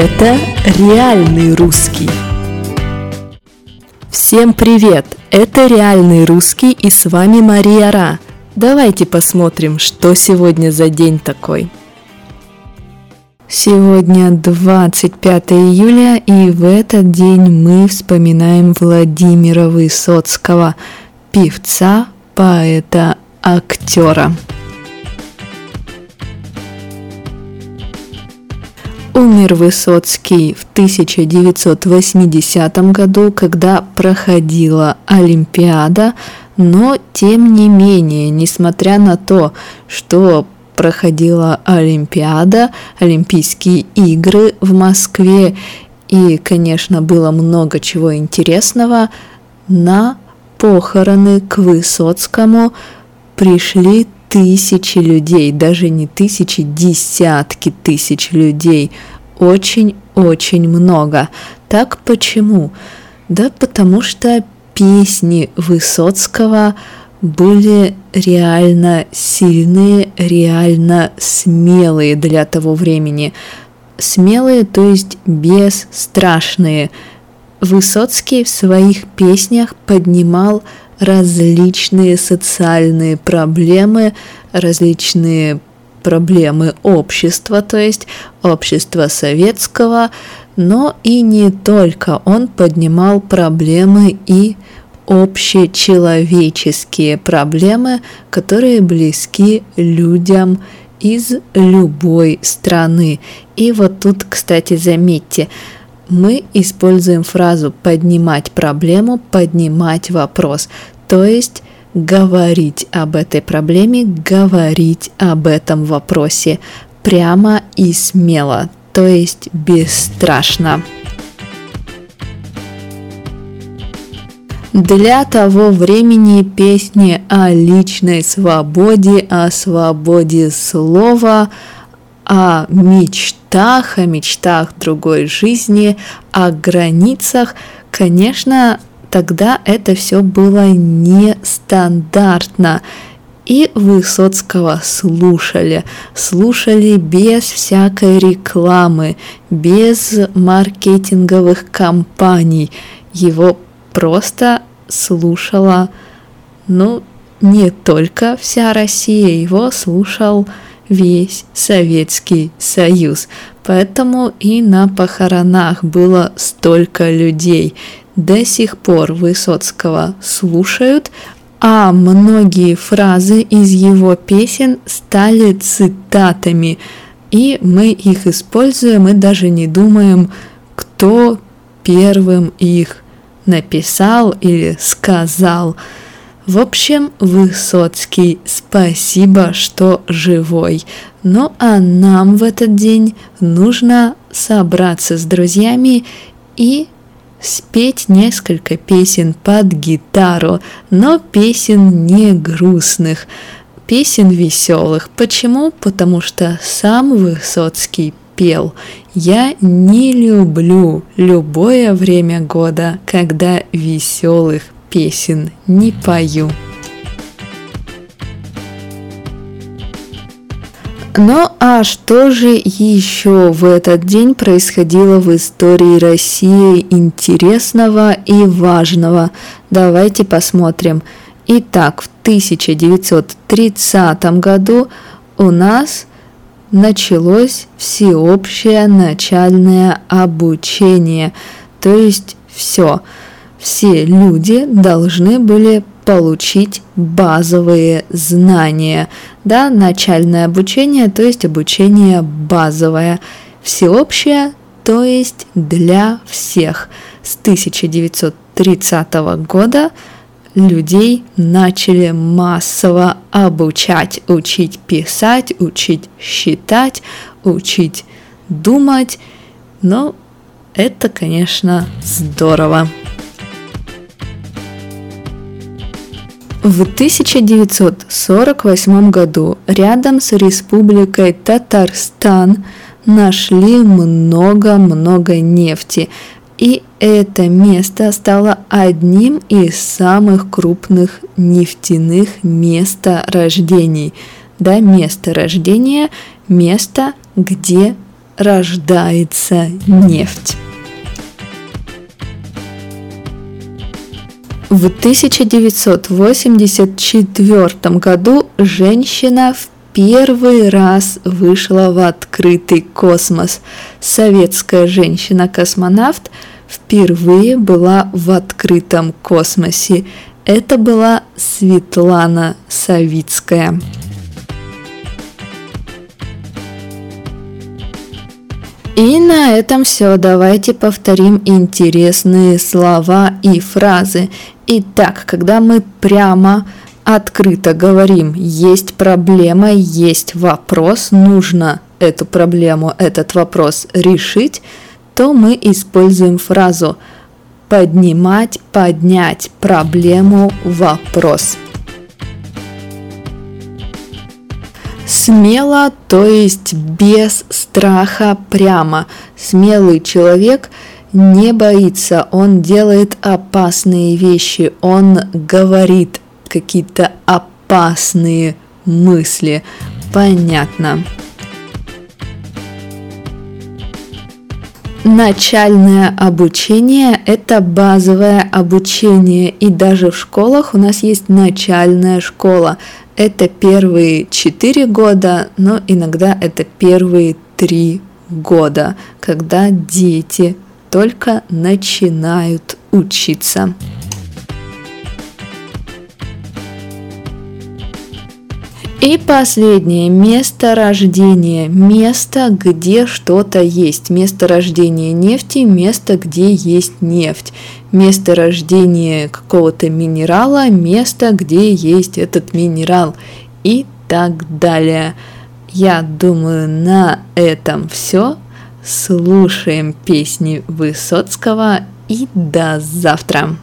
Это реальный русский. Всем привет! Это реальный русский и с вами Мария Ра. Давайте посмотрим, что сегодня за день такой. Сегодня 25 июля, и в этот день мы вспоминаем Владимира Высоцкого, певца, поэта, актера. Умер Высоцкий в 1980 году, когда проходила Олимпиада, но тем не менее, несмотря на то, что проходила Олимпиада, Олимпийские игры в Москве, и, конечно, было много чего интересного, на похороны к Высоцкому пришли тысячи людей, даже не тысячи, десятки тысяч людей. Очень-очень много. Так почему? Да потому что песни Высоцкого были реально сильные, реально смелые для того времени. Смелые, то есть бесстрашные. Высоцкий в своих песнях поднимал различные социальные проблемы, различные проблемы общества, то есть общества советского, но и не только. Он поднимал проблемы и общечеловеческие проблемы, которые близки людям из любой страны. И вот тут, кстати, заметьте, мы используем фразу поднимать проблему, поднимать вопрос, то есть говорить об этой проблеме, говорить об этом вопросе прямо и смело, то есть бесстрашно. Для того времени песни о личной свободе, о свободе слова, о мечтах, о мечтах другой жизни, о границах, конечно, тогда это все было нестандартно. И Высоцкого слушали, слушали без всякой рекламы, без маркетинговых кампаний. Его просто слушала, ну, не только вся Россия, его слушал весь Советский Союз. Поэтому и на похоронах было столько людей. До сих пор Высоцкого слушают, а многие фразы из его песен стали цитатами, и мы их используем и даже не думаем, кто первым их написал или сказал. В общем, Высоцкий, спасибо, что живой. Ну а нам в этот день нужно собраться с друзьями и спеть несколько песен под гитару, но песен не грустных, песен веселых. Почему? Потому что сам Высоцкий пел. Я не люблю любое время года, когда веселых песен не пою. Ну а что же еще в этот день происходило в истории России интересного и важного? Давайте посмотрим. Итак, в 1930 году у нас началось всеобщее начальное обучение, то есть все – все люди должны были получить базовые знания. Да, начальное обучение, то есть обучение базовое, всеобщее, то есть для всех. С 1930 года людей начали массово обучать, учить писать, учить считать, учить думать. Но это, конечно, здорово. В 1948 году рядом с республикой Татарстан нашли много-много нефти, и это место стало одним из самых крупных нефтяных месторождений. Да, место рождения – место, где рождается нефть. В 1984 году женщина в первый раз вышла в открытый космос. Советская женщина-космонавт впервые была в открытом космосе. Это была Светлана Савицкая. И на этом все. Давайте повторим интересные слова и фразы. Итак, когда мы прямо открыто говорим, есть проблема, есть вопрос, нужно эту проблему, этот вопрос решить, то мы используем фразу поднимать, поднять проблему, вопрос. Смело, то есть без страха прямо. Смелый человек не боится, он делает опасные вещи, он говорит какие-то опасные мысли. Понятно. Начальное обучение – это базовое обучение, и даже в школах у нас есть начальная школа. Это первые четыре года, но иногда это первые три года, когда дети только начинают учиться. И последнее, место рождения. Место, где что-то есть. Место рождения нефти, место, где есть нефть. Место рождения какого-то минерала, место, где есть этот минерал. И так далее. Я думаю, на этом все. Слушаем песни Высоцкого и до завтра.